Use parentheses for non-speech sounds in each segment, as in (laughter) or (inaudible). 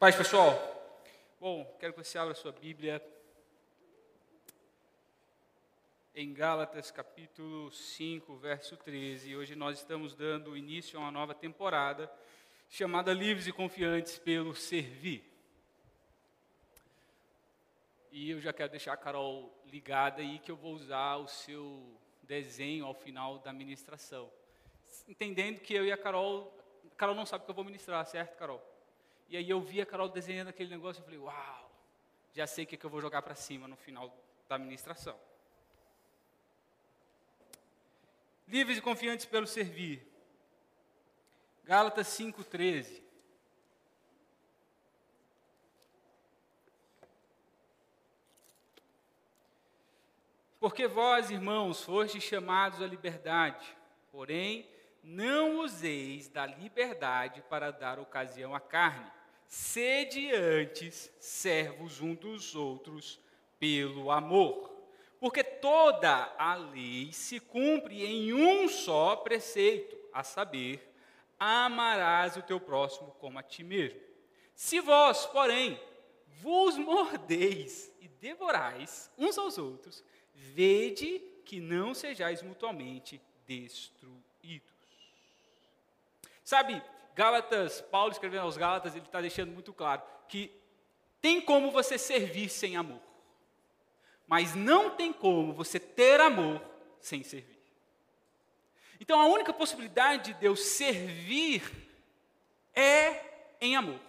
Paz, pessoal. Bom, quero que você abra sua Bíblia em Gálatas, capítulo 5, verso 13. Hoje nós estamos dando início a uma nova temporada chamada Livres e Confiantes pelo Servir. E eu já quero deixar a Carol ligada aí que eu vou usar o seu desenho ao final da ministração. Entendendo que eu e a Carol, a Carol não sabe que eu vou ministrar, certo, Carol? E aí eu vi a Carol desenhando aquele negócio e falei, uau, já sei o que, que eu vou jogar para cima no final da administração. Livres e confiantes pelo servir. Gálatas 5,13. Porque vós, irmãos, fostes chamados à liberdade, porém, não useis da liberdade para dar ocasião à carne Sede antes servos um dos outros pelo amor. Porque toda a lei se cumpre em um só preceito, a saber, amarás o teu próximo como a ti mesmo. Se vós, porém, vos mordeis e devorais uns aos outros, vede que não sejais mutuamente destruídos. Sabe, Gálatas, Paulo escrevendo aos Gálatas, ele está deixando muito claro que tem como você servir sem amor, mas não tem como você ter amor sem servir. Então a única possibilidade de Deus servir é em amor.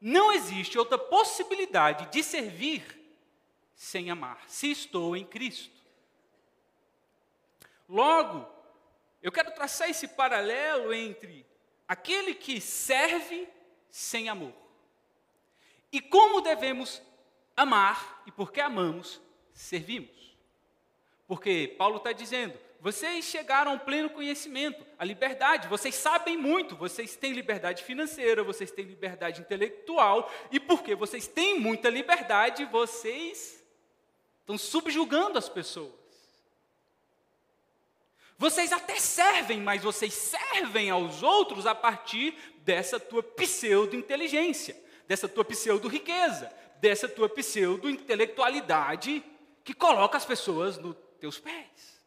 Não existe outra possibilidade de servir sem amar, se estou em Cristo. Logo, eu quero traçar esse paralelo entre aquele que serve sem amor. E como devemos amar, e porque amamos, servimos. Porque Paulo está dizendo: vocês chegaram ao pleno conhecimento, à liberdade, vocês sabem muito, vocês têm liberdade financeira, vocês têm liberdade intelectual, e porque vocês têm muita liberdade, vocês estão subjugando as pessoas. Vocês até servem, mas vocês servem aos outros a partir dessa tua pseudo-inteligência, dessa tua pseudo-riqueza, dessa tua pseudo-intelectualidade que coloca as pessoas nos teus pés.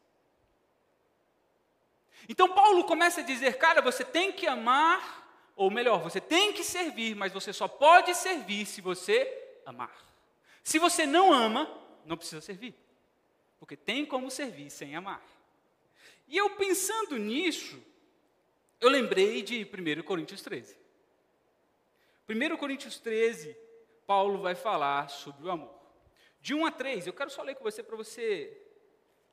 Então Paulo começa a dizer, cara, você tem que amar, ou melhor, você tem que servir, mas você só pode servir se você amar. Se você não ama, não precisa servir. Porque tem como servir sem amar. E eu pensando nisso, eu lembrei de 1 Coríntios 13. 1 Coríntios 13, Paulo vai falar sobre o amor. De 1 a 3, eu quero só ler com você para você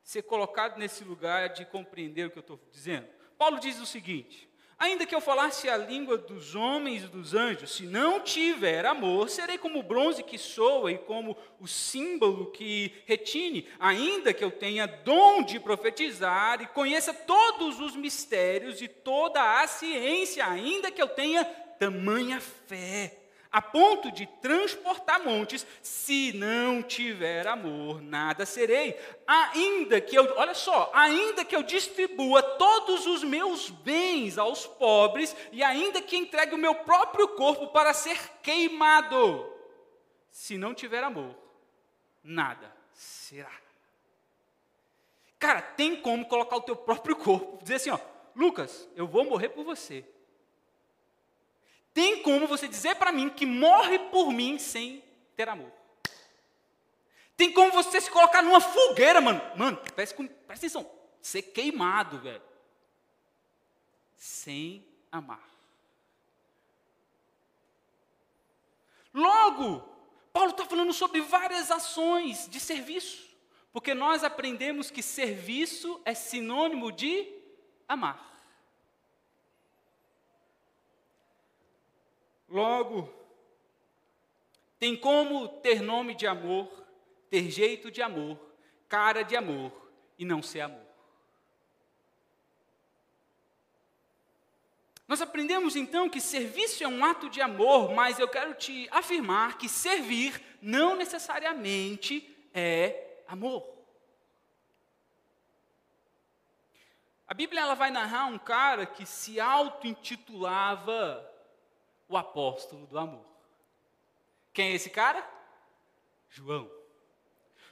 ser colocado nesse lugar de compreender o que eu estou dizendo. Paulo diz o seguinte: Ainda que eu falasse a língua dos homens e dos anjos, se não tiver amor, serei como o bronze que soa e como o símbolo que retine. Ainda que eu tenha dom de profetizar e conheça todos os mistérios e toda a ciência, ainda que eu tenha tamanha fé a ponto de transportar montes, se não tiver amor, nada serei. Ainda que eu, olha só, ainda que eu distribua todos os meus bens aos pobres, e ainda que entregue o meu próprio corpo para ser queimado, se não tiver amor, nada será. Cara, tem como colocar o teu próprio corpo, dizer assim, ó, Lucas, eu vou morrer por você. Tem como você dizer para mim que morre por mim sem ter amor? Tem como você se colocar numa fogueira, mano? Mano, presta, atenção. Ser queimado, velho. Sem amar. Logo, Paulo está falando sobre várias ações de serviço. Porque nós aprendemos que serviço é sinônimo de amar. Logo, tem como ter nome de amor, ter jeito de amor, cara de amor e não ser amor. Nós aprendemos então que serviço é um ato de amor, mas eu quero te afirmar que servir não necessariamente é amor. A Bíblia ela vai narrar um cara que se auto-intitulava o apóstolo do amor. Quem é esse cara? João.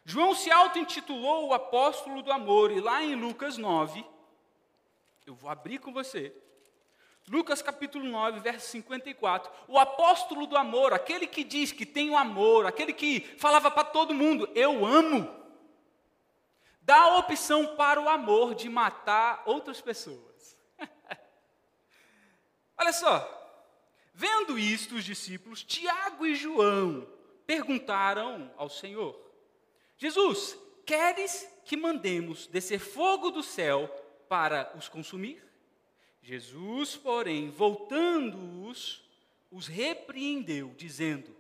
João se auto-intitulou o apóstolo do amor, e lá em Lucas 9, eu vou abrir com você. Lucas capítulo 9, verso 54. O apóstolo do amor, aquele que diz que tem o amor, aquele que falava para todo mundo: Eu amo. Dá a opção para o amor de matar outras pessoas. (laughs) Olha só. Vendo isto, os discípulos, Tiago e João, perguntaram ao Senhor: Jesus, queres que mandemos descer fogo do céu para os consumir? Jesus, porém, voltando-os, os repreendeu, dizendo: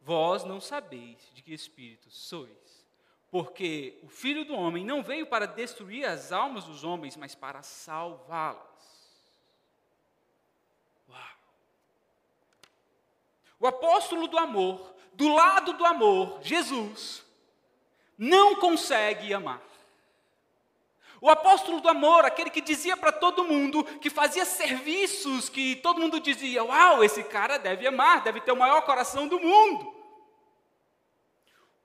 Vós não sabeis de que espírito sois, porque o Filho do Homem não veio para destruir as almas dos homens, mas para salvá-las. Uau! O apóstolo do amor, do lado do amor, Jesus, não consegue amar. O apóstolo do amor, aquele que dizia para todo mundo, que fazia serviços, que todo mundo dizia: Uau, esse cara deve amar, deve ter o maior coração do mundo.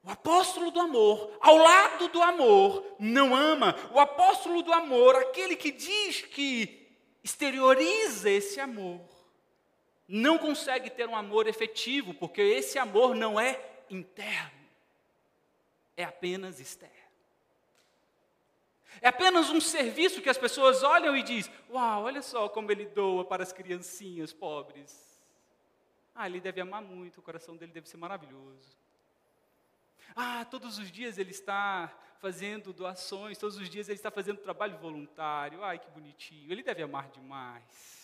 O apóstolo do amor, ao lado do amor, não ama. O apóstolo do amor, aquele que diz que exterioriza esse amor, não consegue ter um amor efetivo, porque esse amor não é interno, é apenas externo. É apenas um serviço que as pessoas olham e dizem: Uau, olha só como ele doa para as criancinhas pobres. Ah, ele deve amar muito, o coração dele deve ser maravilhoso. Ah, todos os dias ele está fazendo doações, todos os dias ele está fazendo trabalho voluntário. Ai, que bonitinho, ele deve amar demais.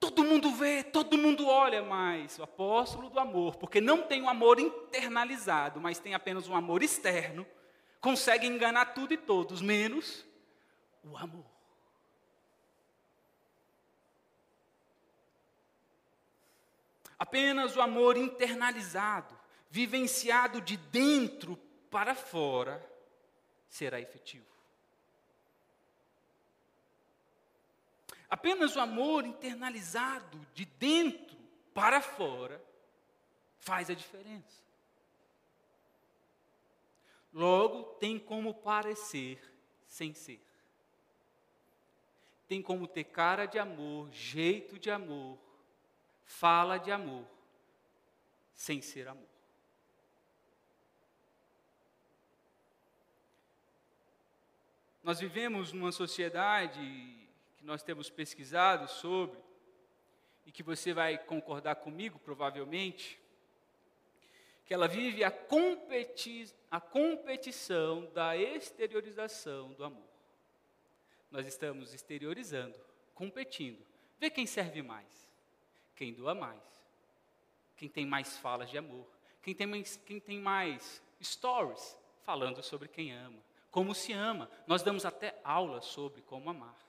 Todo mundo vê, todo mundo olha, mas o apóstolo do amor, porque não tem um amor internalizado, mas tem apenas um amor externo, consegue enganar tudo e todos, menos o amor. Apenas o amor internalizado, vivenciado de dentro para fora, será efetivo. Apenas o amor internalizado de dentro para fora faz a diferença. Logo, tem como parecer sem ser. Tem como ter cara de amor, jeito de amor, fala de amor, sem ser amor. Nós vivemos numa sociedade nós temos pesquisado sobre, e que você vai concordar comigo, provavelmente, que ela vive a, competi a competição da exteriorização do amor. Nós estamos exteriorizando, competindo. Vê quem serve mais, quem doa mais, quem tem mais falas de amor, quem tem mais, quem tem mais stories falando sobre quem ama, como se ama. Nós damos até aulas sobre como amar.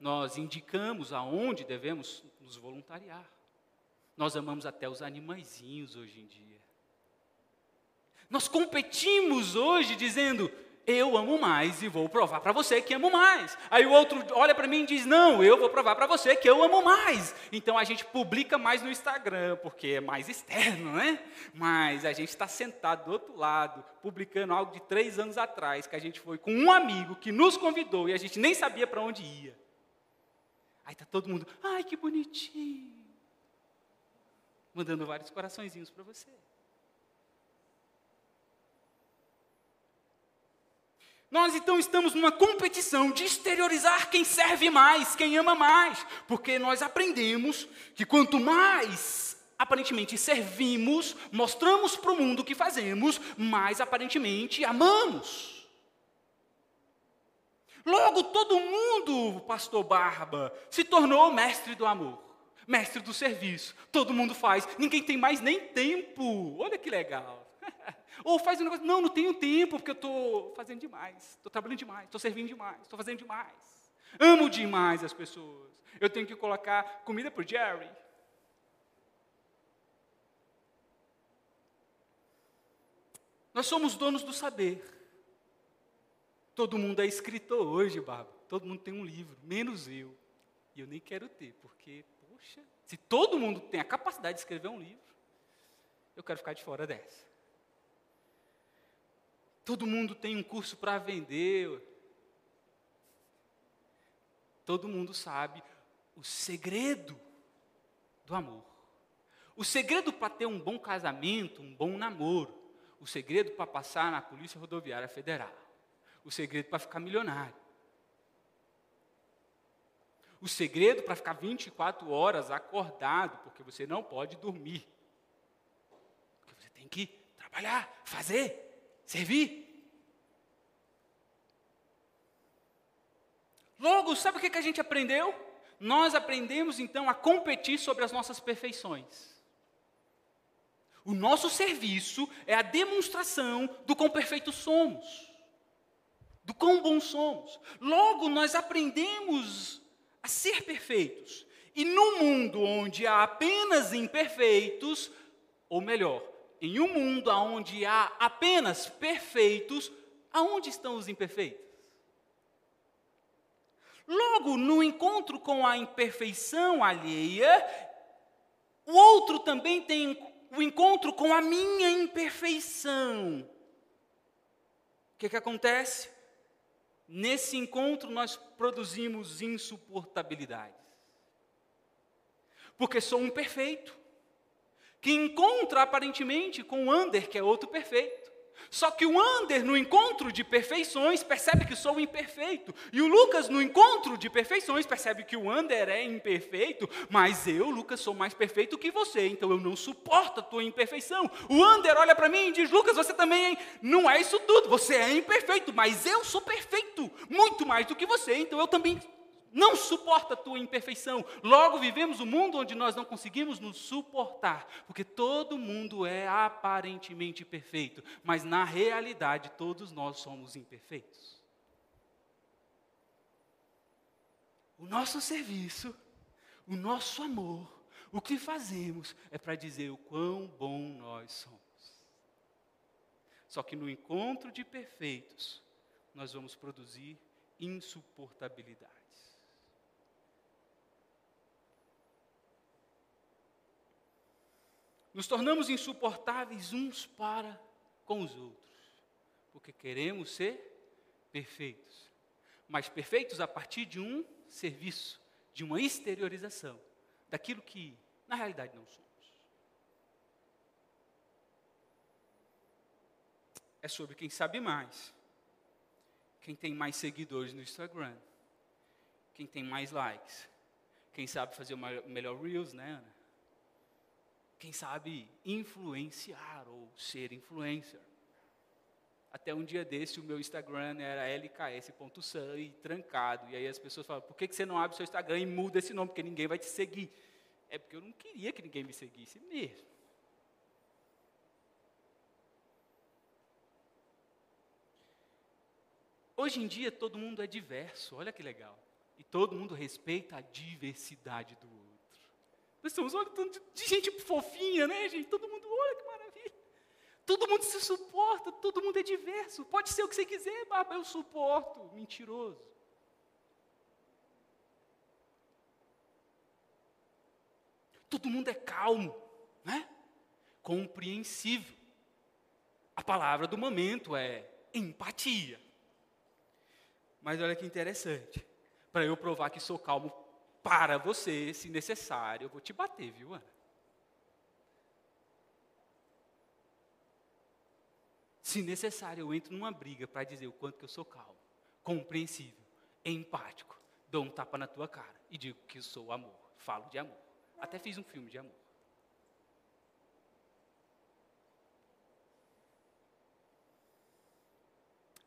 Nós indicamos aonde devemos nos voluntariar. Nós amamos até os animaizinhos hoje em dia. Nós competimos hoje dizendo, eu amo mais e vou provar para você que amo mais. Aí o outro olha para mim e diz: Não, eu vou provar para você que eu amo mais. Então a gente publica mais no Instagram, porque é mais externo, né? Mas a gente está sentado do outro lado, publicando algo de três anos atrás, que a gente foi com um amigo que nos convidou e a gente nem sabia para onde ia. Aí está todo mundo, ai que bonitinho. Mandando vários coraçõezinhos para você. Nós então estamos numa competição de exteriorizar quem serve mais, quem ama mais, porque nós aprendemos que quanto mais aparentemente servimos, mostramos para o mundo o que fazemos, mais aparentemente amamos. Logo, todo mundo, pastor Barba, se tornou mestre do amor, mestre do serviço. Todo mundo faz, ninguém tem mais nem tempo. Olha que legal. (laughs) Ou faz um negócio, não, não tenho tempo, porque eu estou fazendo demais, estou trabalhando demais, estou servindo demais, estou fazendo demais. Amo demais as pessoas. Eu tenho que colocar comida para o Jerry. Nós somos donos do saber. Todo mundo é escritor hoje, Bárbara. Todo mundo tem um livro, menos eu. E eu nem quero ter, porque, poxa, se todo mundo tem a capacidade de escrever um livro, Eu quero ficar de fora dessa. Todo mundo tem um curso para vender. Todo mundo sabe o segredo do amor. O segredo para ter um bom casamento, um bom namoro. O segredo para passar na Polícia Rodoviária Federal. O segredo para ficar milionário. O segredo para ficar 24 horas acordado, porque você não pode dormir. Porque você tem que trabalhar, fazer, servir. Logo, sabe o que a gente aprendeu? Nós aprendemos então a competir sobre as nossas perfeições. O nosso serviço é a demonstração do quão perfeitos somos, do quão bons somos. Logo, nós aprendemos a ser perfeitos. E no mundo onde há apenas imperfeitos, ou melhor, em um mundo onde há apenas perfeitos, aonde estão os imperfeitos? Logo, no encontro com a imperfeição alheia, o outro também tem o encontro com a minha imperfeição. O que, que acontece? Nesse encontro, nós produzimos insuportabilidades. Porque sou um perfeito, que encontra aparentemente com o Ander, que é outro perfeito. Só que o Ander, no encontro de perfeições, percebe que sou imperfeito. E o Lucas, no encontro de perfeições, percebe que o Ander é imperfeito, mas eu, Lucas, sou mais perfeito que você, então eu não suporto a tua imperfeição. O Ander olha para mim e diz: Lucas, você também não é isso tudo, você é imperfeito, mas eu sou perfeito, muito mais do que você, então eu também não suporta a tua imperfeição. Logo, vivemos um mundo onde nós não conseguimos nos suportar, porque todo mundo é aparentemente perfeito, mas na realidade todos nós somos imperfeitos. O nosso serviço, o nosso amor, o que fazemos é para dizer o quão bom nós somos. Só que no encontro de perfeitos, nós vamos produzir insuportabilidade. Nos tornamos insuportáveis uns para com os outros, porque queremos ser perfeitos, mas perfeitos a partir de um serviço, de uma exteriorização daquilo que na realidade não somos. É sobre quem sabe mais, quem tem mais seguidores no Instagram, quem tem mais likes, quem sabe fazer o melhor Reels, né, Ana? Quem sabe, influenciar ou ser influencer. Até um dia desse, o meu Instagram era lks.san e trancado. E aí as pessoas falam, por que, que você não abre o seu Instagram e muda esse nome? Porque ninguém vai te seguir. É porque eu não queria que ninguém me seguisse mesmo. Hoje em dia todo mundo é diverso, olha que legal. E todo mundo respeita a diversidade do outro. Nós estamos olhando de, gente fofinha, né, gente? Todo mundo, olha que maravilha. Todo mundo se suporta, todo mundo é diverso. Pode ser o que você quiser, Barba, eu suporto. Mentiroso. Todo mundo é calmo, né? Compreensível. A palavra do momento é empatia. Mas olha que interessante. Para eu provar que sou calmo para você, se necessário, eu vou te bater, viu, Ana? Se necessário, eu entro numa briga para dizer o quanto que eu sou calmo, compreensível, empático, dou um tapa na tua cara e digo que eu sou amor, falo de amor. Até fiz um filme de amor.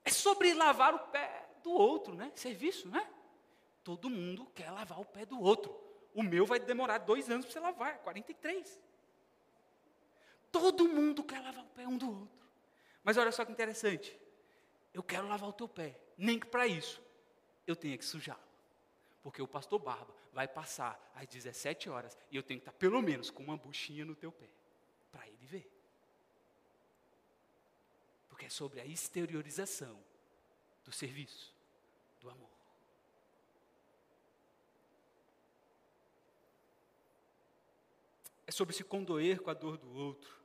É sobre lavar o pé do outro, né? Serviço, né? Todo mundo quer lavar o pé do outro. O meu vai demorar dois anos para você lavar, 43. Todo mundo quer lavar o pé um do outro. Mas olha só que interessante. Eu quero lavar o teu pé. Nem que para isso eu tenha que sujá-lo. Porque o pastor Barba vai passar às 17 horas e eu tenho que estar pelo menos com uma buchinha no teu pé. Para ele ver. Porque é sobre a exteriorização do serviço, do amor. É sobre se condoer com a dor do outro.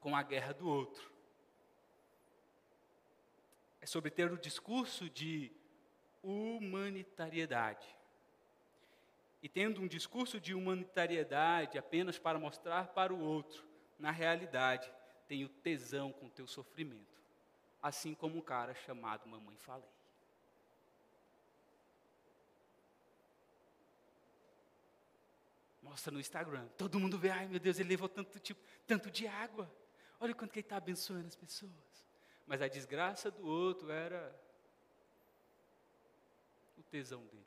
com a guerra do outro. É sobre ter o discurso de humanitariedade. E tendo um discurso de humanitariedade apenas para mostrar para o outro, na realidade, tenho tesão com o teu sofrimento. Assim como um cara chamado Mamãe Falei. Mostra no Instagram. Todo mundo vê, ai meu Deus, ele levou tanto, tipo, tanto de água. Olha quanto que ele está abençoando as pessoas. Mas a desgraça do outro era o tesão dele.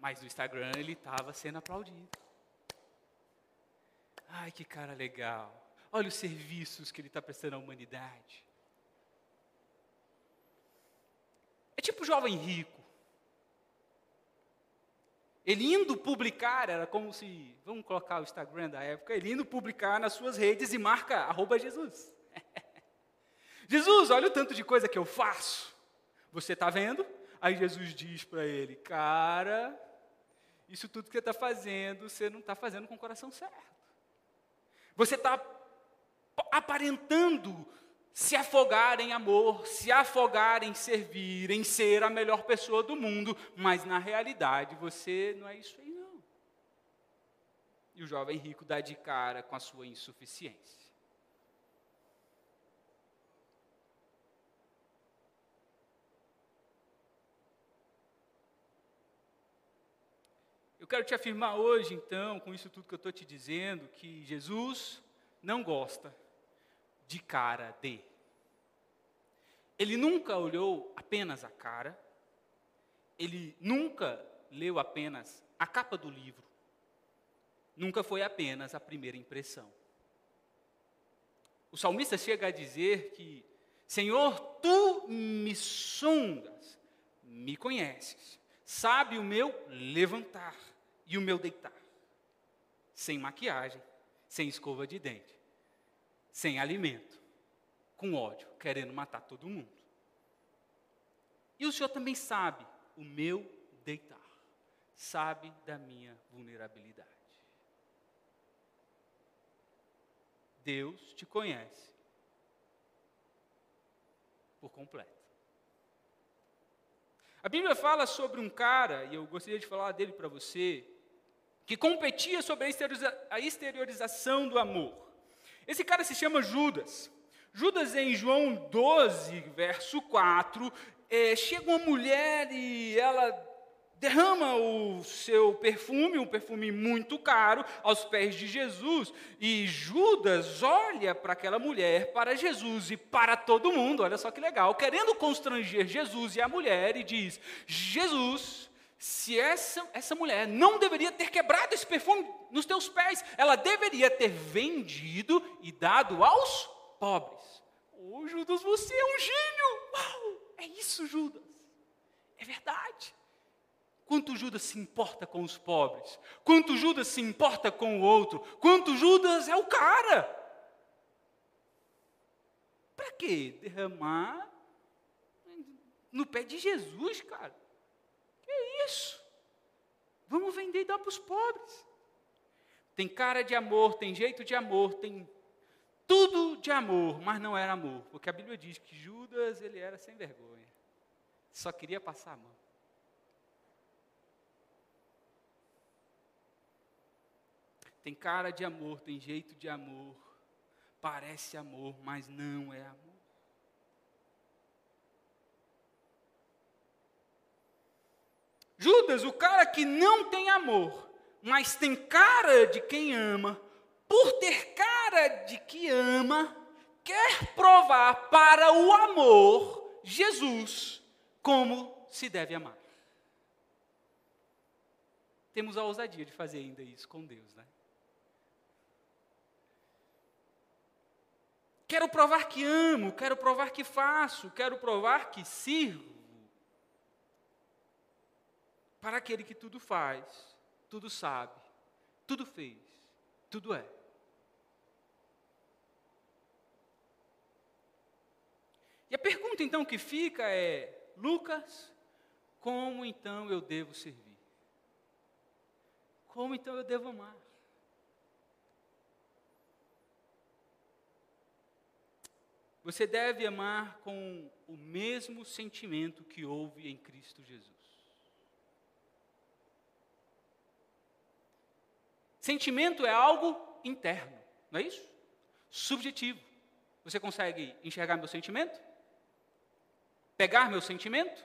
Mas no Instagram ele estava sendo aplaudido. Ai, que cara legal. Olha os serviços que ele está prestando à humanidade. É tipo jovem rico. Ele indo publicar, era como se, vamos colocar o Instagram da época, ele indo publicar nas suas redes e marca arroba Jesus. (laughs) Jesus, olha o tanto de coisa que eu faço. Você está vendo? Aí Jesus diz para ele, cara, isso tudo que você está fazendo, você não está fazendo com o coração certo. Você está aparentando se afogar em amor, se afogar em servir, em ser a melhor pessoa do mundo, mas na realidade você não é isso aí não. E o jovem rico dá de cara com a sua insuficiência. Eu quero te afirmar hoje, então, com isso tudo que eu estou te dizendo, que Jesus não gosta de cara de. Ele nunca olhou apenas a cara, ele nunca leu apenas a capa do livro, nunca foi apenas a primeira impressão. O salmista chega a dizer que, Senhor, tu me sondas, me conheces, sabe o meu levantar e o meu deitar, sem maquiagem, sem escova de dente sem alimento, com ódio, querendo matar todo mundo. E o Senhor também sabe o meu deitar, sabe da minha vulnerabilidade. Deus te conhece por completo. A Bíblia fala sobre um cara, e eu gostaria de falar dele para você, que competia sobre a exteriorização do amor. Esse cara se chama Judas. Judas, em João 12, verso 4, é, chega uma mulher e ela derrama o seu perfume, um perfume muito caro, aos pés de Jesus. E Judas olha para aquela mulher, para Jesus e para todo mundo, olha só que legal, querendo constranger Jesus e a mulher, e diz: Jesus, se essa, essa mulher não deveria ter quebrado esse perfume nos teus pés, ela deveria ter vendido e dado aos pobres. Ô oh, Judas, você é um gênio! Uau! É isso, Judas. É verdade. Quanto Judas se importa com os pobres? Quanto Judas se importa com o outro? Quanto Judas é o cara? Para quê? Derramar no pé de Jesus, cara isso. Vamos vender e dar para os pobres. Tem cara de amor, tem jeito de amor, tem tudo de amor, mas não era amor. Porque a Bíblia diz que Judas, ele era sem vergonha. Só queria passar a mão. Tem cara de amor, tem jeito de amor, parece amor, mas não é amor. Judas, o cara que não tem amor, mas tem cara de quem ama, por ter cara de que ama, quer provar para o amor Jesus como se deve amar. Temos a ousadia de fazer ainda isso com Deus, né? Quero provar que amo, quero provar que faço, quero provar que sirvo para aquele que tudo faz, tudo sabe, tudo fez, tudo é. E a pergunta então que fica é: Lucas, como então eu devo servir? Como então eu devo amar? Você deve amar com o mesmo sentimento que houve em Cristo Jesus. Sentimento é algo interno, não é isso? Subjetivo. Você consegue enxergar meu sentimento? Pegar meu sentimento?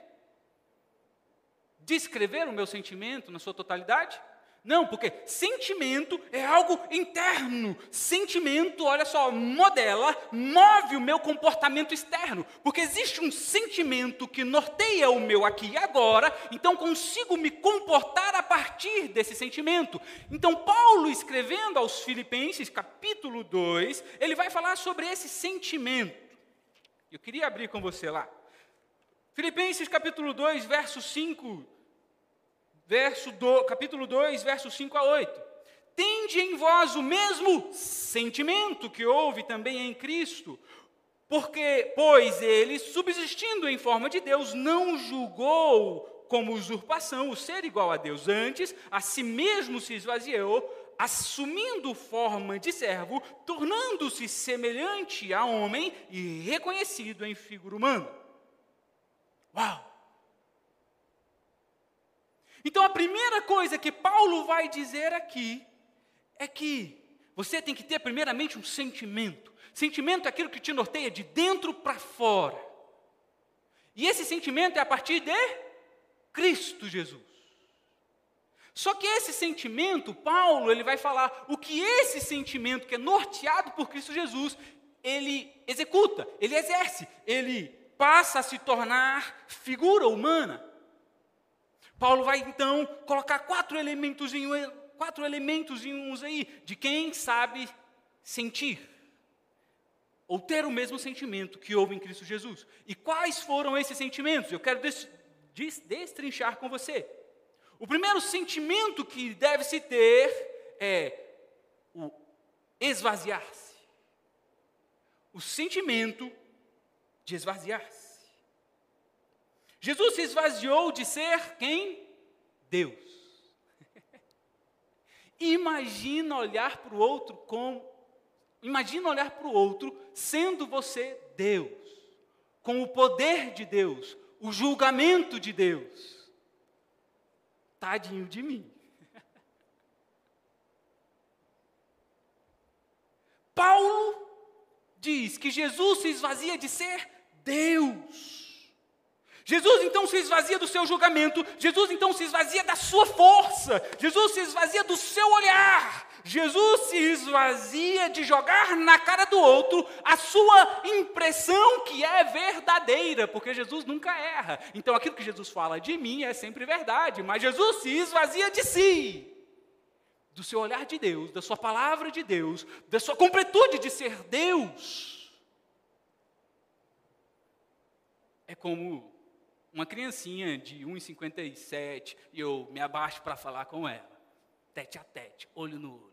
Descrever o meu sentimento na sua totalidade? Não, porque sentimento é algo interno. Sentimento, olha só, modela, move o meu comportamento externo. Porque existe um sentimento que norteia o meu aqui e agora, então consigo me comportar a partir desse sentimento. Então, Paulo, escrevendo aos Filipenses, capítulo 2, ele vai falar sobre esse sentimento. Eu queria abrir com você lá. Filipenses capítulo 2, verso 5 verso do, capítulo 2, versos 5 a 8. Tende em vós o mesmo sentimento que houve também em Cristo, porque, pois ele, subsistindo em forma de Deus, não julgou como usurpação o ser igual a Deus, antes a si mesmo se esvaziou, assumindo forma de servo, tornando-se semelhante a homem e reconhecido em figura humana. Uau! Então a primeira coisa que Paulo vai dizer aqui é que você tem que ter primeiramente um sentimento. Sentimento é aquilo que te norteia de dentro para fora. E esse sentimento é a partir de Cristo Jesus. Só que esse sentimento, Paulo, ele vai falar o que esse sentimento que é norteado por Cristo Jesus, ele executa, ele exerce, ele passa a se tornar figura humana. Paulo vai então colocar quatro elementos em, quatro elementos em uns aí de quem sabe sentir ou ter o mesmo sentimento que houve em Cristo Jesus. E quais foram esses sentimentos? Eu quero des, des, destrinchar com você. O primeiro sentimento que deve se ter é o esvaziar-se. O sentimento de esvaziar-se. Jesus se esvaziou de ser quem? Deus. (laughs) Imagina olhar para o outro como. Imagina olhar para o outro sendo você Deus, com o poder de Deus, o julgamento de Deus. Tadinho de mim. (laughs) Paulo diz que Jesus se esvazia de ser Deus. Jesus então se esvazia do seu julgamento, Jesus então se esvazia da sua força, Jesus se esvazia do seu olhar, Jesus se esvazia de jogar na cara do outro a sua impressão que é verdadeira, porque Jesus nunca erra. Então aquilo que Jesus fala de mim é sempre verdade, mas Jesus se esvazia de si, do seu olhar de Deus, da sua palavra de Deus, da sua completude de ser Deus. É como uma criancinha de 1,57 e eu me abaixo para falar com ela, tete a tete, olho no olho.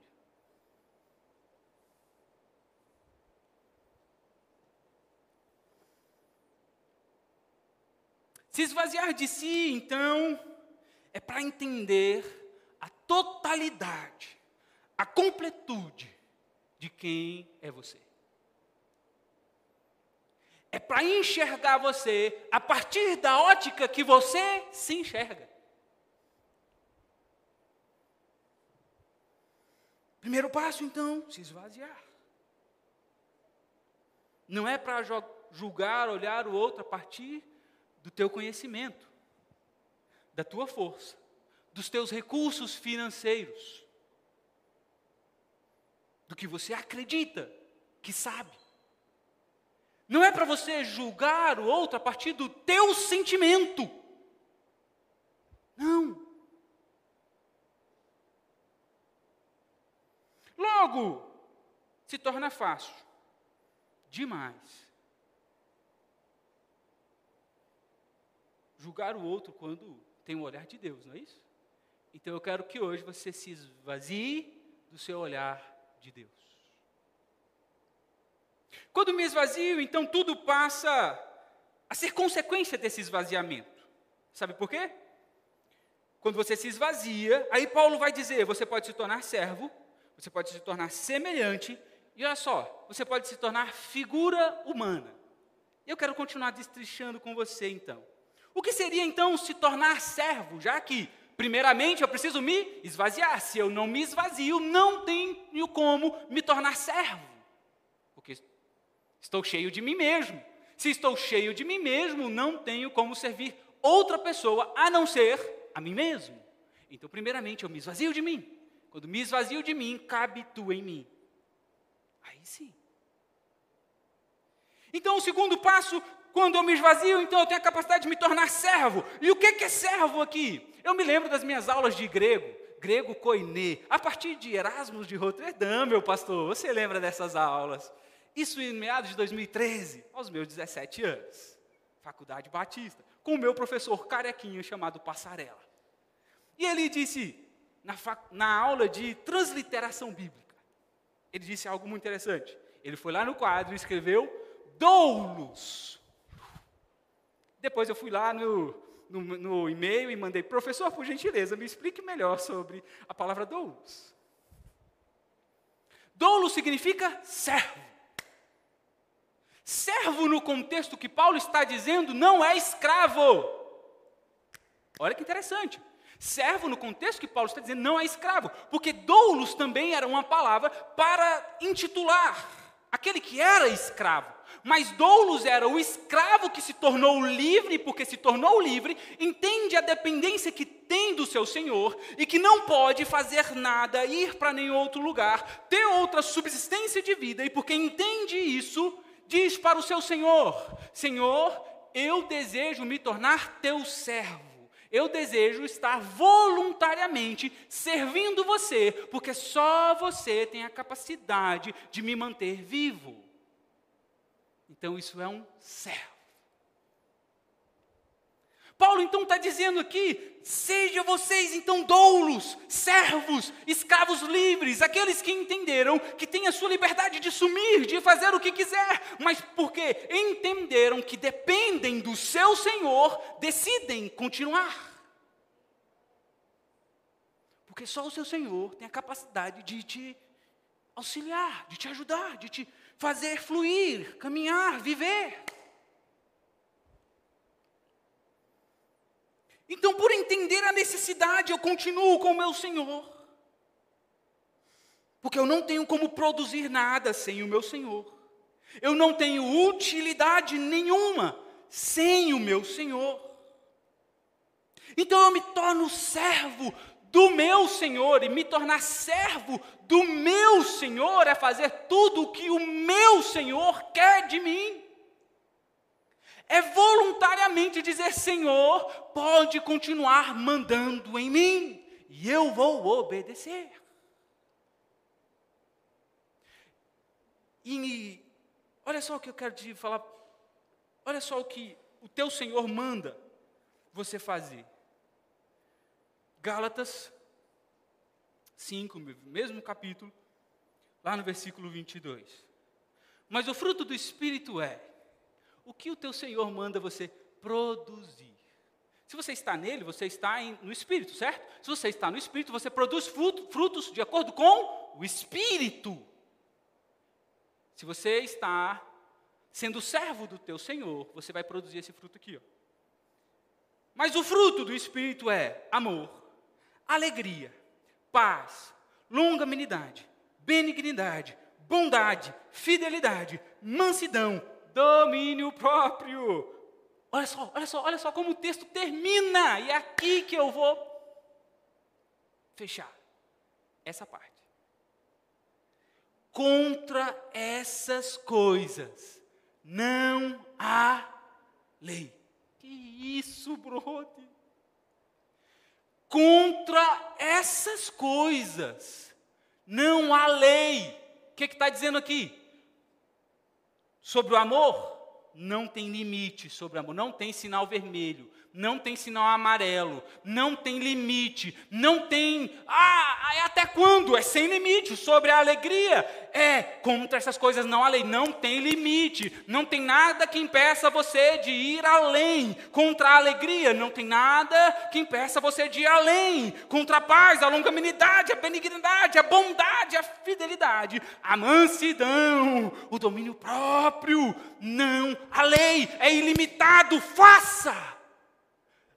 Se esvaziar de si, então, é para entender a totalidade, a completude de quem é você é para enxergar você a partir da ótica que você se enxerga. Primeiro passo, então, se esvaziar. Não é para julgar, olhar o outro a partir do teu conhecimento, da tua força, dos teus recursos financeiros, do que você acredita que sabe. Não é para você julgar o outro a partir do teu sentimento. Não. Logo, se torna fácil demais julgar o outro quando tem o olhar de Deus, não é isso? Então eu quero que hoje você se esvazie do seu olhar de Deus. Quando me esvazio, então tudo passa a ser consequência desse esvaziamento. Sabe por quê? Quando você se esvazia, aí Paulo vai dizer: você pode se tornar servo, você pode se tornar semelhante, e olha só, você pode se tornar figura humana. Eu quero continuar destrichando com você então. O que seria então se tornar servo, já que, primeiramente, eu preciso me esvaziar. Se eu não me esvazio, não tenho como me tornar servo, estou cheio de mim mesmo. Se estou cheio de mim mesmo, não tenho como servir outra pessoa a não ser a mim mesmo. Então, primeiramente, eu me esvazio de mim. Quando me esvazio de mim, cabe tu em mim. Aí sim. Então, o segundo passo, quando eu me esvazio, então eu tenho a capacidade de me tornar servo. E o que é servo aqui? Eu me lembro das minhas aulas de grego, grego koiné, a partir de Erasmus de Roterdã, meu pastor. Você lembra dessas aulas? Isso em meados de 2013, aos meus 17 anos. Faculdade Batista, com o meu professor carequinho chamado Passarela. E ele disse, na, na aula de transliteração bíblica, ele disse algo muito interessante. Ele foi lá no quadro e escreveu doulos. Depois eu fui lá no, no, no e-mail e mandei, professor, por gentileza, me explique melhor sobre a palavra doulos. Doulo significa servo. Servo, no contexto que Paulo está dizendo, não é escravo. Olha que interessante. Servo, no contexto que Paulo está dizendo, não é escravo, porque doulos também era uma palavra para intitular aquele que era escravo. Mas doulos era o escravo que se tornou livre, porque se tornou livre, entende a dependência que tem do seu senhor e que não pode fazer nada, ir para nenhum outro lugar, ter outra subsistência de vida, e porque entende isso, diz para o seu senhor: Senhor, eu desejo me tornar teu servo. Eu desejo estar voluntariamente servindo você, porque só você tem a capacidade de me manter vivo. Então isso é um servo. Paulo então está dizendo aqui: sejam vocês então doulos, servos, escravos livres, aqueles que entenderam que têm a sua liberdade de sumir, de fazer o que quiser, mas porque entenderam que dependem do seu Senhor, decidem continuar. Porque só o seu Senhor tem a capacidade de te auxiliar, de te ajudar, de te fazer fluir, caminhar, viver. Então, por entender a necessidade, eu continuo com o meu Senhor. Porque eu não tenho como produzir nada sem o meu Senhor. Eu não tenho utilidade nenhuma sem o meu Senhor. Então eu me torno servo do meu Senhor e me tornar servo do meu Senhor é fazer tudo o que o meu Senhor quer de mim. É voluntariamente dizer: Senhor, pode continuar mandando em mim, e eu vou obedecer. E olha só o que eu quero te falar. Olha só o que o teu Senhor manda você fazer. Gálatas 5, mesmo capítulo, lá no versículo 22. Mas o fruto do Espírito é o que o teu Senhor manda você produzir. Se você está nele, você está em, no Espírito, certo? Se você está no Espírito, você produz fruto, frutos de acordo com o Espírito. Se você está sendo servo do teu Senhor, você vai produzir esse fruto aqui. Ó. Mas o fruto do Espírito é amor, alegria, paz, longanimidade, benignidade, bondade, fidelidade, mansidão, domínio próprio. Olha só, olha só, olha só como o texto termina. E é aqui que eu vou fechar essa parte. Contra essas coisas não há lei. Que isso, brother? Contra essas coisas não há lei. O que está dizendo aqui? Sobre o amor, não tem limite sobre amor, não tem sinal vermelho. não tem sinal amarelo, não tem limite, não tem. Ah, é até quando? É sem limite. Sobre a alegria, é contra essas coisas não há lei, não tem limite, não tem nada que impeça você de ir além. Contra a alegria, não tem nada que impeça você de ir além. Contra a paz, a longanimidade, a benignidade, a bondade, a fidelidade, a mansidão, o domínio próprio. Não, a lei é ilimitado, faça.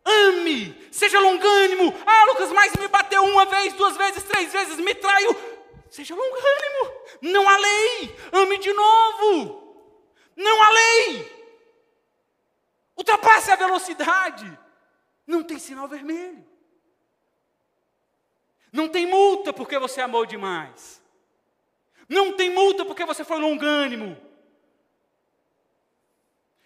Ame, seja longânimo. Ah, Lucas, mas me bateu uma vez, duas vezes, três vezes, me traiu. Seja longânimo. Não há lei. Ame de novo. Não há lei. Ultrapasse a velocidade. Não tem sinal vermelho. Não tem multa porque você amou demais. Não tem multa porque você foi longânimo.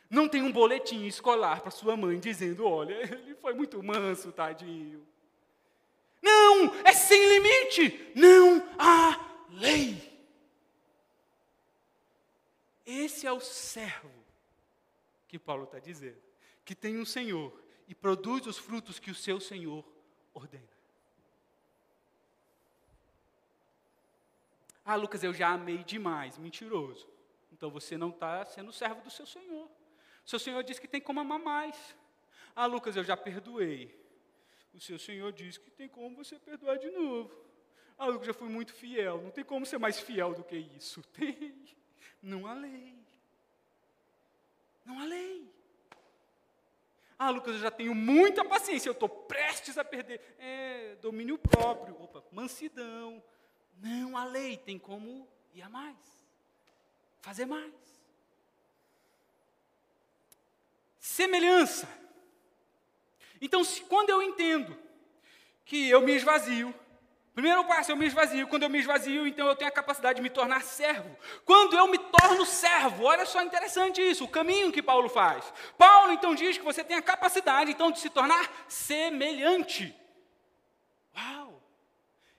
Não tem um boletim escolar para sua mãe dizendo: olha, (laughs) ele foi muito manso, tadinho. Não, é sem limite. Não há lei. Esse é o servo que Paulo está dizendo, que tem um Senhor e produz os frutos que o seu Senhor ordena. Ah, Lucas, eu já amei demais. Mentiroso. Então você não está sendo servo do seu Senhor. Seu Senhor diz que tem como amar mais. Ah, Lucas, eu já perdoei. O seu Senhor diz que tem como você perdoar de novo. Ah, Lucas, já fui muito fiel. Não tem como ser mais fiel do que isso. (laughs) Tem. Não há lei. Não há lei. Ah, Lucas, eu já tenho muita paciência. Eu estou prestes a perder. É, domínio próprio. Opa, mansidão. Não há lei. Tem como ir a mais. Fazer mais. Semelhança. Então, se, quando eu entendo que eu me esvazio, primeiro passo, eu me esvazio. Quando eu me esvazio, então eu tenho a capacidade de me tornar servo. Quando eu me torno servo, olha só interessante isso, o caminho que Paulo faz. Paulo então diz que você tem a capacidade então de se tornar semelhante. Uau!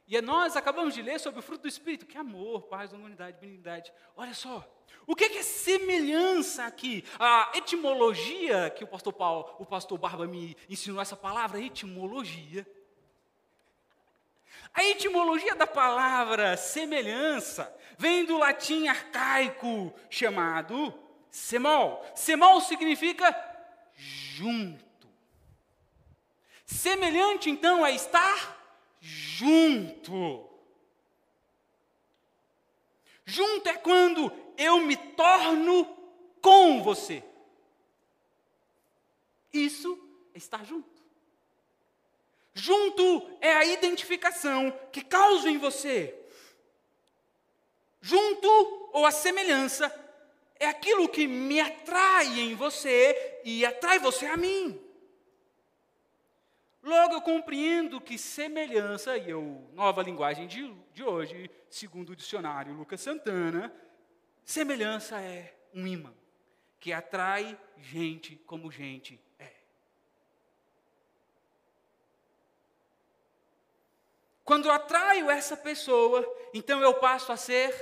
E nós acabamos de ler sobre o fruto do Espírito, que é amor, paz, humanidade, benignidade. Olha só, o que é semelhança aqui? A etimologia que o pastor Paulo, o pastor Barba me ensinou essa palavra, etimologia. A etimologia da palavra semelhança vem do latim arcaico chamado semol. Semol significa junto. Semelhante, então, é estar junto. Junto é quando eu me torno com você. Isso é estar junto. Junto é a identificação que causa em você. Junto ou a semelhança é aquilo que me atrai em você e atrai você a mim. Logo eu compreendo que semelhança, e eu, nova linguagem de, de hoje, segundo o dicionário Lucas Santana, semelhança é um imã que atrai gente como gente é. Quando eu atraio essa pessoa, então eu passo a ser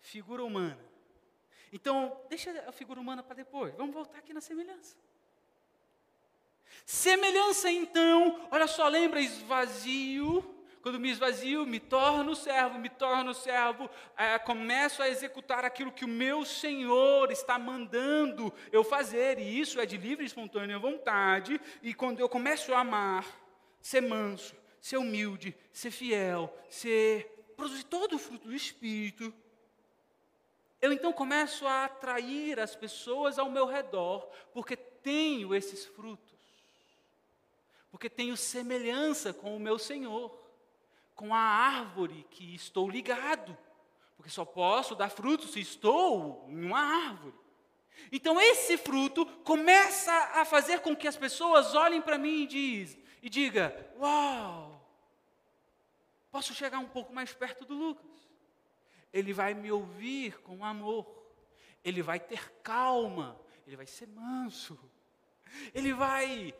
figura humana. Então, deixa a figura humana para depois. Vamos voltar aqui na semelhança. Semelhança, então, olha só, lembra esvazio? Quando me esvazio, me torno servo, me torno servo, é, começo a executar aquilo que o meu Senhor está mandando eu fazer, e isso é de livre e espontânea vontade, e quando eu começo a amar, ser manso, ser humilde, ser fiel, ser produzir todo o fruto do Espírito, eu então começo a atrair as pessoas ao meu redor, porque tenho esses frutos porque tenho semelhança com o meu Senhor, com a árvore que estou ligado, porque só posso dar fruto se estou em uma árvore. Então esse fruto começa a fazer com que as pessoas olhem para mim e, diz, e diga: Uau, posso chegar um pouco mais perto do Lucas. Ele vai me ouvir com amor, ele vai ter calma, ele vai ser manso, ele vai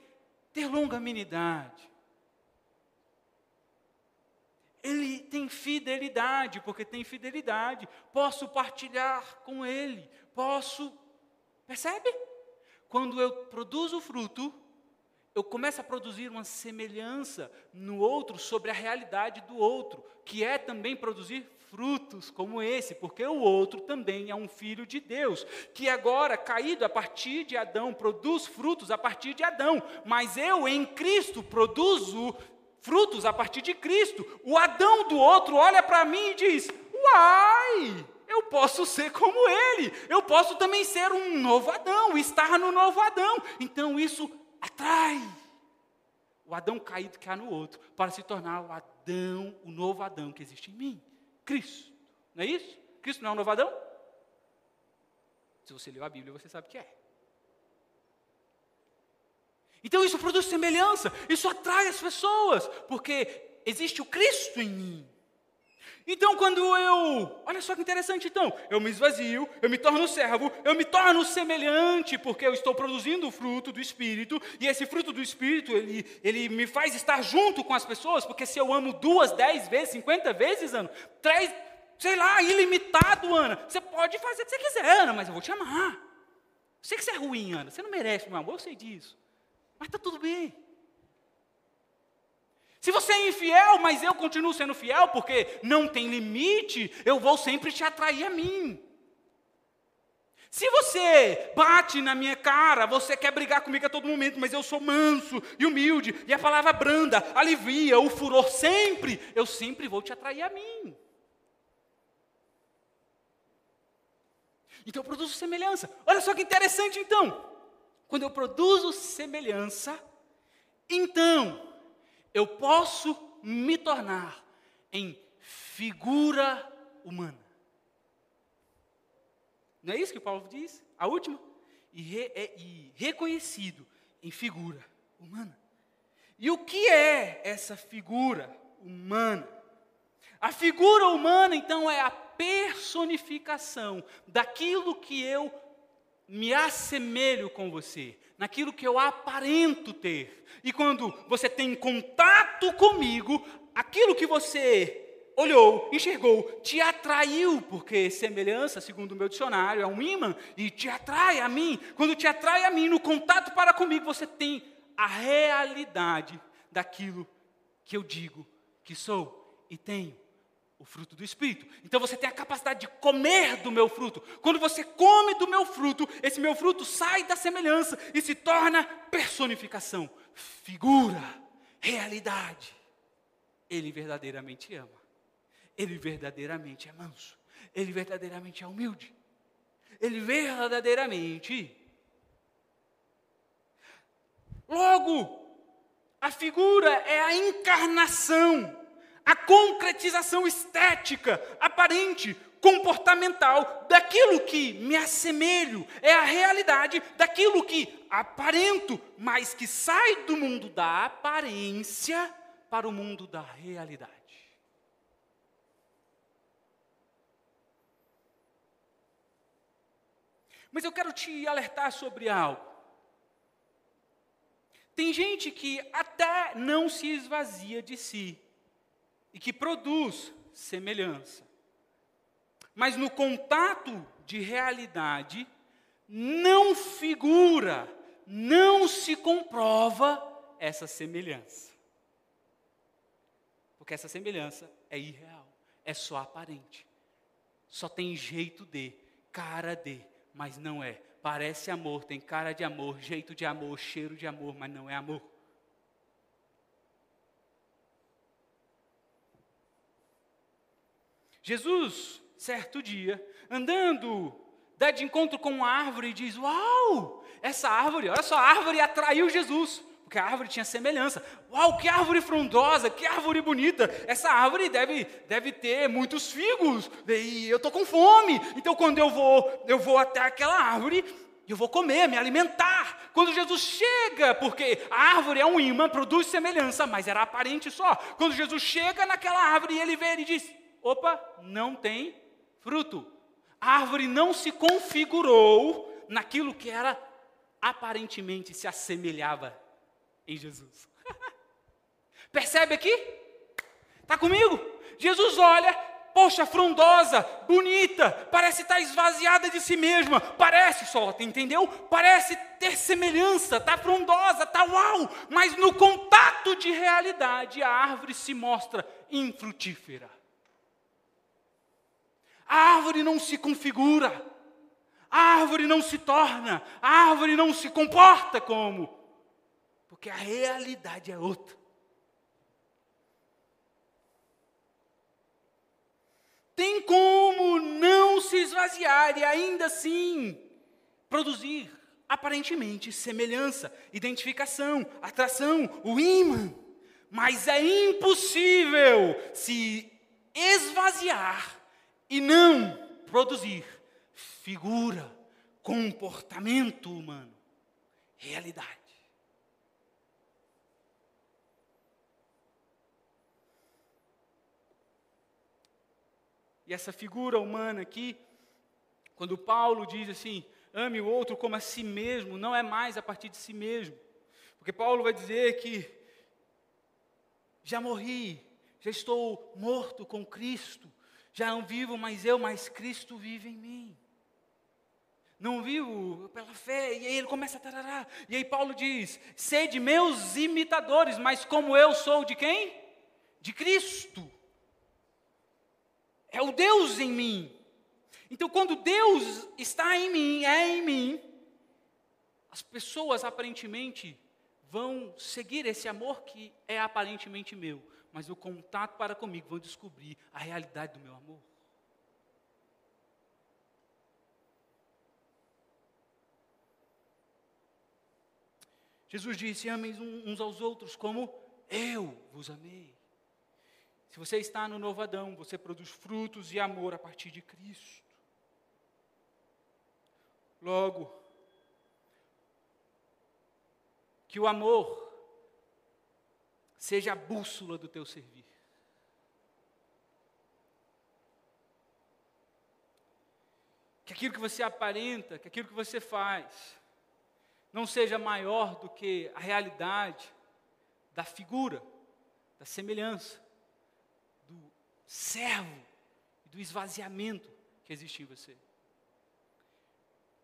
ter longanimidade. Ele tem fidelidade, porque tem fidelidade. Posso partilhar com ele, posso. Percebe? Quando eu produzo fruto, eu começo a produzir uma semelhança no outro sobre a realidade do outro, que é também produzir frutos como esse, porque o outro também é um filho de Deus, que agora, caído a partir de Adão, produz frutos a partir de Adão, mas eu em Cristo produzo frutos a partir de Cristo. O Adão do outro olha para mim e diz: Uai! Eu posso ser como ele, eu posso também ser um novo Adão, estar no novo Adão. Então isso atrai o Adão caído que há no outro, para se tornar o Adão, o novo Adão que existe em mim. Cristo. Não é isso? Cristo não é um novo Adão? Se você leu a Bíblia, você sabe que é. Então isso produz semelhança, isso atrai as pessoas, porque existe o Cristo em mim. Então, quando eu. Olha só que interessante, então. Eu me esvazio, eu me torno servo, eu me torno semelhante, porque eu estou produzindo o fruto do Espírito, e esse fruto do Espírito, ele, ele me faz estar junto com as pessoas, porque se eu amo duas, dez vezes, cinquenta vezes, Ana, traz, sei lá, ilimitado, Ana. Você pode fazer o que você quiser, Ana, mas eu vou te amar. Sei que você é ruim, Ana, você não merece meu amor, eu sei disso. Mas está tudo bem. Se você é infiel, mas eu continuo sendo fiel, porque não tem limite, eu vou sempre te atrair a mim. Se você bate na minha cara, você quer brigar comigo a todo momento, mas eu sou manso e humilde, e a palavra branda alivia o furor sempre, eu sempre vou te atrair a mim. Então eu produzo semelhança. Olha só que interessante então. Quando eu produzo semelhança, então eu posso me tornar em figura humana. Não é isso que Paulo diz? A última? E, re, é, e reconhecido em figura humana. E o que é essa figura humana? A figura humana, então, é a personificação daquilo que eu me assemelho com você, naquilo que eu aparento ter. E quando você tem contato comigo, aquilo que você olhou, enxergou, te atraiu, porque semelhança, segundo o meu dicionário, é um imã e te atrai a mim. Quando te atrai a mim, no contato para comigo, você tem a realidade daquilo que eu digo que sou e tenho o fruto do Espírito. Então você tem a capacidade de comer do meu fruto. Quando você come do meu fruto, esse meu fruto sai da semelhança e se torna personificação, figura, realidade. Ele verdadeiramente ama. Ele verdadeiramente é manso. Ele verdadeiramente é humilde. Ele verdadeiramente. Logo, a figura é a encarnação a concretização estética, aparente, comportamental daquilo que me assemelho, é a realidade daquilo que aparento, mas que sai do mundo da aparência para o mundo da realidade. Mas eu quero te alertar sobre algo. Tem gente que até não se esvazia de si, e que produz semelhança. Mas no contato de realidade, não figura, não se comprova essa semelhança. Porque essa semelhança é irreal, é só aparente. Só tem jeito de, cara de, mas não é. Parece amor, tem cara de amor, jeito de amor, cheiro de amor, mas não é amor. Jesus, certo dia, andando, dá de encontro com uma árvore e diz: Uau, essa árvore, olha só, a árvore atraiu Jesus, porque a árvore tinha semelhança. Uau, que árvore frondosa, que árvore bonita. Essa árvore deve, deve ter muitos figos, e eu estou com fome. Então, quando eu vou, eu vou até aquela árvore, eu vou comer, me alimentar. Quando Jesus chega, porque a árvore é um imã, produz semelhança, mas era aparente só. Quando Jesus chega naquela árvore, ele vê e diz: opa, não tem fruto. A árvore não se configurou naquilo que era aparentemente se assemelhava em Jesus. (laughs) Percebe aqui? Está comigo? Jesus olha, poxa, frondosa, bonita, parece estar esvaziada de si mesma, parece só, entendeu? Parece ter semelhança, tá frondosa, tá uau, mas no contato de realidade a árvore se mostra infrutífera. A árvore não se configura, a árvore não se torna, a árvore não se comporta como, porque a realidade é outra. tem como não se esvaziar e ainda assim produzir aparentemente semelhança, identificação, atração, o imã. Mas é impossível se esvaziar e não produzir figura, comportamento humano, realidade. E essa figura humana aqui, quando Paulo diz assim, ame o outro como a si mesmo, não é mais a partir de si mesmo. Porque Paulo vai dizer que já morri, já estou morto com Cristo, já não vivo mais eu, mas Cristo vive em mim. Não vivo pela fé, e aí ele começa a tarará. E aí Paulo diz: sede meus imitadores, mas como eu sou de quem? De Cristo. É o Deus em mim. Então, quando Deus está em mim, é em mim, as pessoas aparentemente vão seguir esse amor que é aparentemente meu, mas o contato para comigo vão descobrir a realidade do meu amor. Jesus disse: Amem uns aos outros como eu vos amei. Se você está no novo Adão, você produz frutos de amor a partir de Cristo. Logo, que o amor seja a bússola do teu servir. Que aquilo que você aparenta, que aquilo que você faz, não seja maior do que a realidade da figura, da semelhança servo e do esvaziamento que existe em você.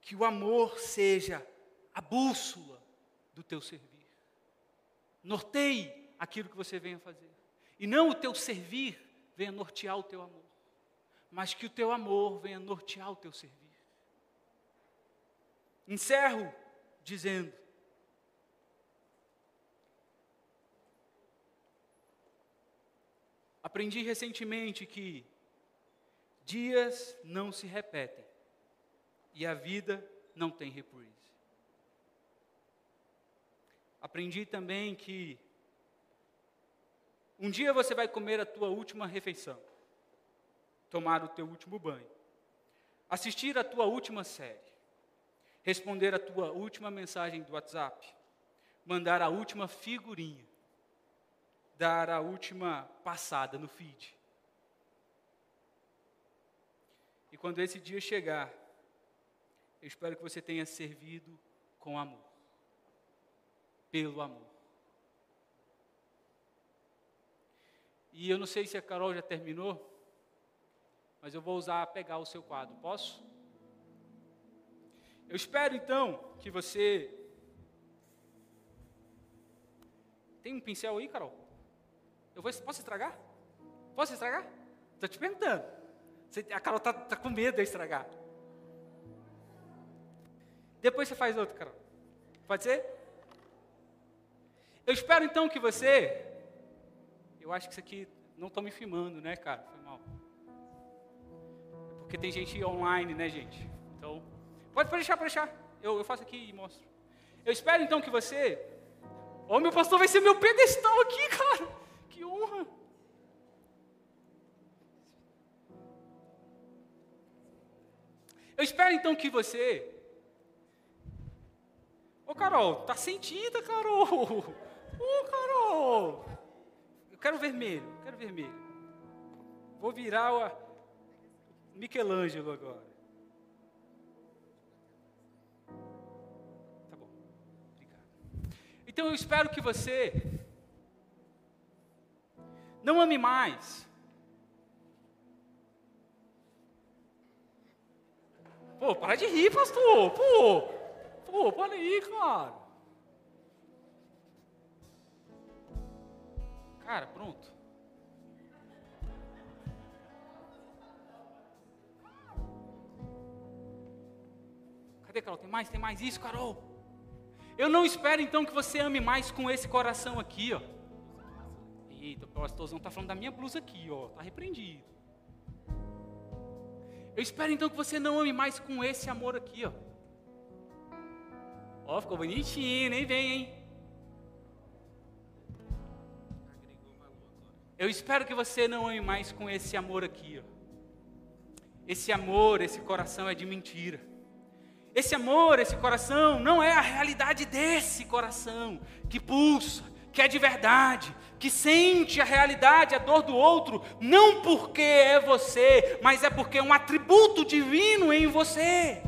Que o amor seja a bússola do teu servir. Norteie aquilo que você venha fazer. E não o teu servir venha nortear o teu amor, mas que o teu amor venha nortear o teu servir. Encerro dizendo: Aprendi recentemente que dias não se repetem e a vida não tem reprise. Aprendi também que um dia você vai comer a tua última refeição, tomar o teu último banho, assistir a tua última série, responder a tua última mensagem do WhatsApp, mandar a última figurinha, dar a última passada no feed. E quando esse dia chegar, eu espero que você tenha servido com amor. Pelo amor. E eu não sei se a Carol já terminou, mas eu vou usar pegar o seu quadro. Posso? Eu espero então que você tem um pincel aí, Carol? Eu vou, posso estragar? Posso estragar? Estou te perguntando. Você, a Carol está tá com medo de estragar. Depois você faz outro, Carol. Pode ser? Eu espero então que você. Eu acho que isso aqui não estou me filmando, né, cara? Foi mal. É porque tem gente online, né, gente? Então, pode, deixar, pode deixar. Eu, eu faço aqui e mostro. Eu espero então que você. Ô, oh, meu pastor vai ser meu pedestal aqui, (laughs) cara honra. Eu espero então que você. Ô Carol, tá sentida, Carol. (laughs) Ô Carol quero vermelho, quero vermelho. Vou virar o Michelangelo agora. Tá bom, obrigado. Então eu espero que você não ame mais. Pô, para de rir, pastor. Pô, pô, para aí, cara. Cara, pronto. Cadê, Carol? Tem mais? Tem mais isso, Carol? Eu não espero então que você ame mais com esse coração aqui, ó. Eita, o pastorzão está falando da minha blusa aqui, ó. Está repreendido. Eu espero então que você não ame mais com esse amor aqui, ó. Ó, ficou bonitinho, nem vem, hein? Eu espero que você não ame mais com esse amor aqui, ó. Esse amor, esse coração é de mentira. Esse amor, esse coração, não é a realidade desse coração que pulsa, que é de verdade, que sente a realidade, a dor do outro, não porque é você, mas é porque é um atributo divino em você.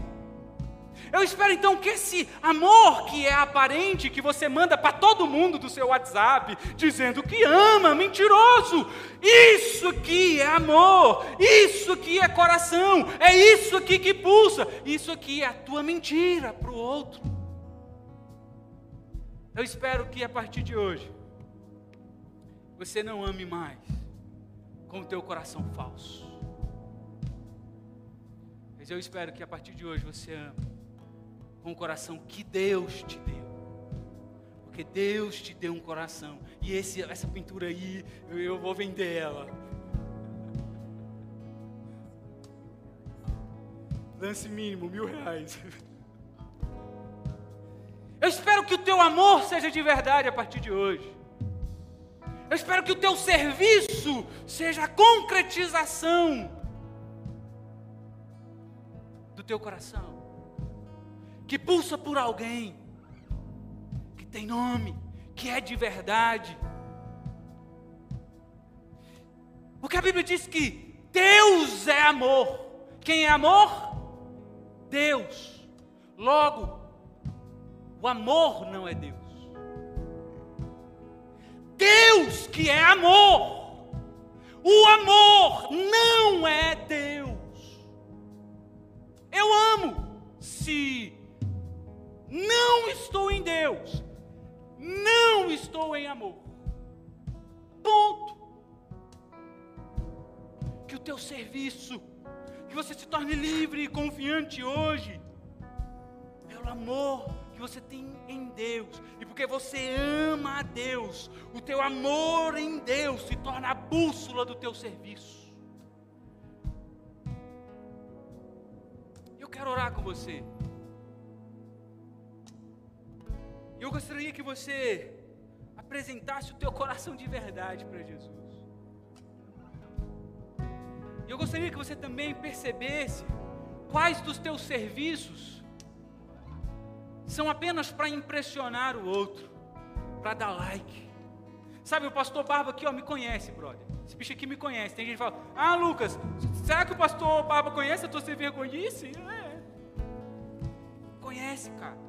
Eu espero então que esse amor que é aparente, que você manda para todo mundo do seu WhatsApp, dizendo que ama, mentiroso, isso aqui é amor, isso aqui é coração, é isso aqui que pulsa, isso aqui é a tua mentira para o outro. Eu espero que a partir de hoje, você não ame mais com o teu coração falso. Mas eu espero que a partir de hoje você ame com o coração que Deus te deu. Porque Deus te deu um coração. E esse, essa pintura aí, eu, eu vou vender ela. Lance mínimo, mil reais. Eu espero que o teu amor seja de verdade a partir de hoje. Eu espero que o teu serviço seja a concretização do teu coração que pulsa por alguém, que tem nome, que é de verdade. Porque a Bíblia diz que Deus é amor. Quem é amor? Deus. Logo, o amor não é Deus. Deus que é amor. O amor não é Deus. Eu amo se não estou em Deus, não estou em amor. Ponto. Que o teu serviço, que você se torne livre e confiante hoje, pelo amor que você tem em Deus, e porque você ama a Deus, o teu amor em Deus se torna a bússola do teu serviço. Eu quero orar com você. Eu gostaria que você apresentasse o teu coração de verdade para Jesus. E eu gostaria que você também percebesse quais dos teus serviços são apenas para impressionar o outro, para dar like. Sabe, o pastor Barba aqui, ó, me conhece, brother. Esse bicho aqui me conhece. Tem gente que fala, ah, Lucas, será que o pastor Barba conhece a tua sem vergonhice? É. Conhece, cara.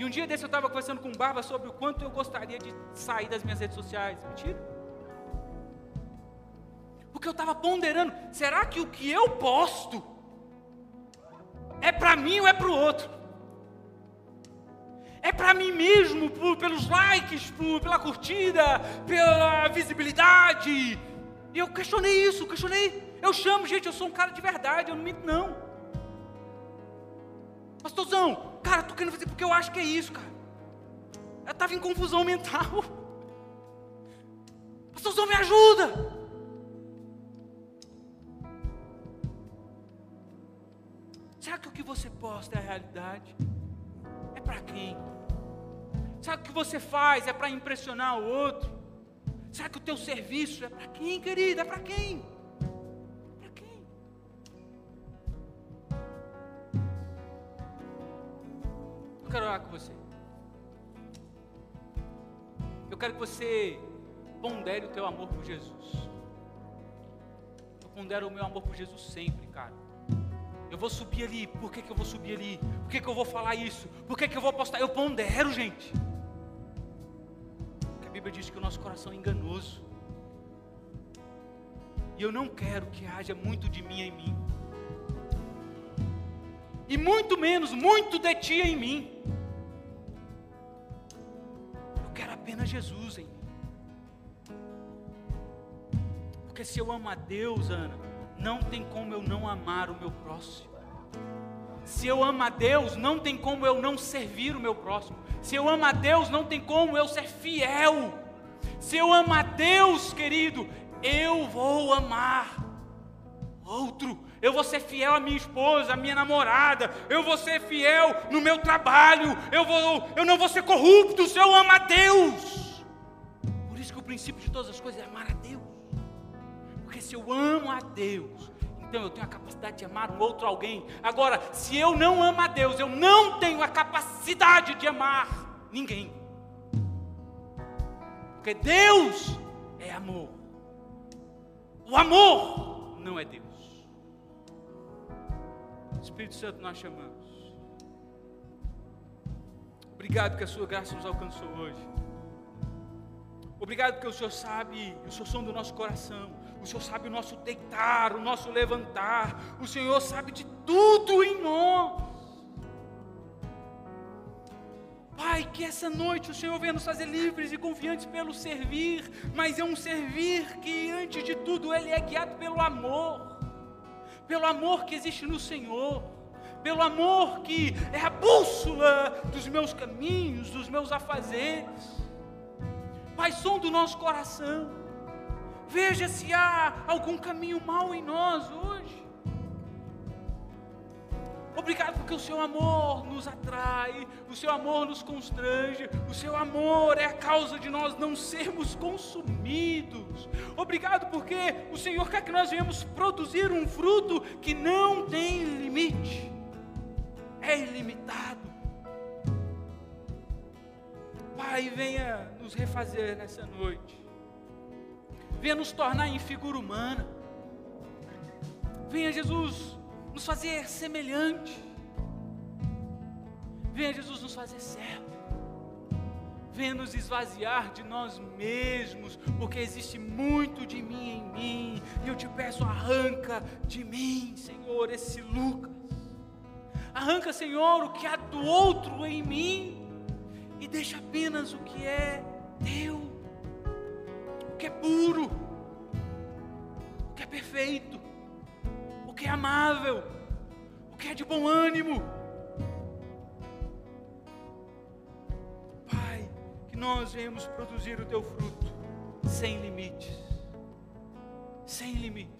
E um dia desse eu estava conversando com o Barba sobre o quanto eu gostaria de sair das minhas redes sociais. Mentira. Porque eu estava ponderando, será que o que eu posto é para mim ou é para o outro? É para mim mesmo, por, pelos likes, por, pela curtida, pela visibilidade. E eu questionei isso, questionei. Eu chamo, gente, eu sou um cara de verdade, eu não minto não. Pastorzão, Cara, tô querendo fazer porque eu acho que é isso, cara. Eu estava em confusão (laughs) mental. Pastorzão, me ajuda. Será que o que você posta é a realidade? É para quem? Será que o que você faz é para impressionar o outro? Será que o teu serviço é para quem, querida? É para quem? Eu quero orar com você. Eu quero que você pondere o teu amor por Jesus. Eu pondero o meu amor por Jesus sempre, cara. Eu vou subir ali, por que, que eu vou subir ali? Por que, que eu vou falar isso? Por que, que eu vou postar? Eu pondero, gente. Porque a Bíblia diz que o nosso coração é enganoso. E eu não quero que haja muito de mim em mim. E muito menos muito de ti em mim. Eu quero apenas Jesus em mim. Porque se eu amo a Deus, Ana, não tem como eu não amar o meu próximo. Se eu amo a Deus, não tem como eu não servir o meu próximo. Se eu amo a Deus, não tem como eu ser fiel. Se eu amo a Deus, querido, eu vou amar outro. Eu vou ser fiel à minha esposa, à minha namorada. Eu vou ser fiel no meu trabalho. Eu, vou, eu não vou ser corrupto se eu amo a Deus. Por isso que o princípio de todas as coisas é amar a Deus. Porque se eu amo a Deus, então eu tenho a capacidade de amar um outro alguém. Agora, se eu não amo a Deus, eu não tenho a capacidade de amar ninguém. Porque Deus é amor. O amor não é Deus. Espírito Santo, nós chamamos. Obrigado que a sua graça nos alcançou hoje. Obrigado porque o Senhor sabe o Senhor som do nosso coração. O Senhor sabe o nosso deitar, o nosso levantar. O Senhor sabe de tudo em nós. Pai, que essa noite o Senhor venha nos fazer livres e confiantes pelo servir, mas é um servir que, antes de tudo, ele é guiado pelo amor, pelo amor que existe no Senhor, pelo amor que é a bússola dos meus caminhos, dos meus afazeres. Pai, som do nosso coração, veja se há algum caminho mau em nós hoje. Obrigado porque o seu amor nos atrai, o seu amor nos constrange, o seu amor é a causa de nós não sermos consumidos. Obrigado porque o Senhor quer que nós venhamos produzir um fruto que não tem limite, é ilimitado. Pai, venha nos refazer nessa noite, venha nos tornar em figura humana, venha, Jesus nos fazer semelhante. Venha Jesus nos fazer servo. Venha nos esvaziar de nós mesmos, porque existe muito de mim em mim. E eu te peço, arranca de mim, Senhor, esse Lucas. Arranca, Senhor, o que há do outro em mim e deixa apenas o que é teu, o que é puro, o que é perfeito que é amável, o que é de bom ânimo. Pai, que nós venhamos produzir o teu fruto sem limites, sem limites.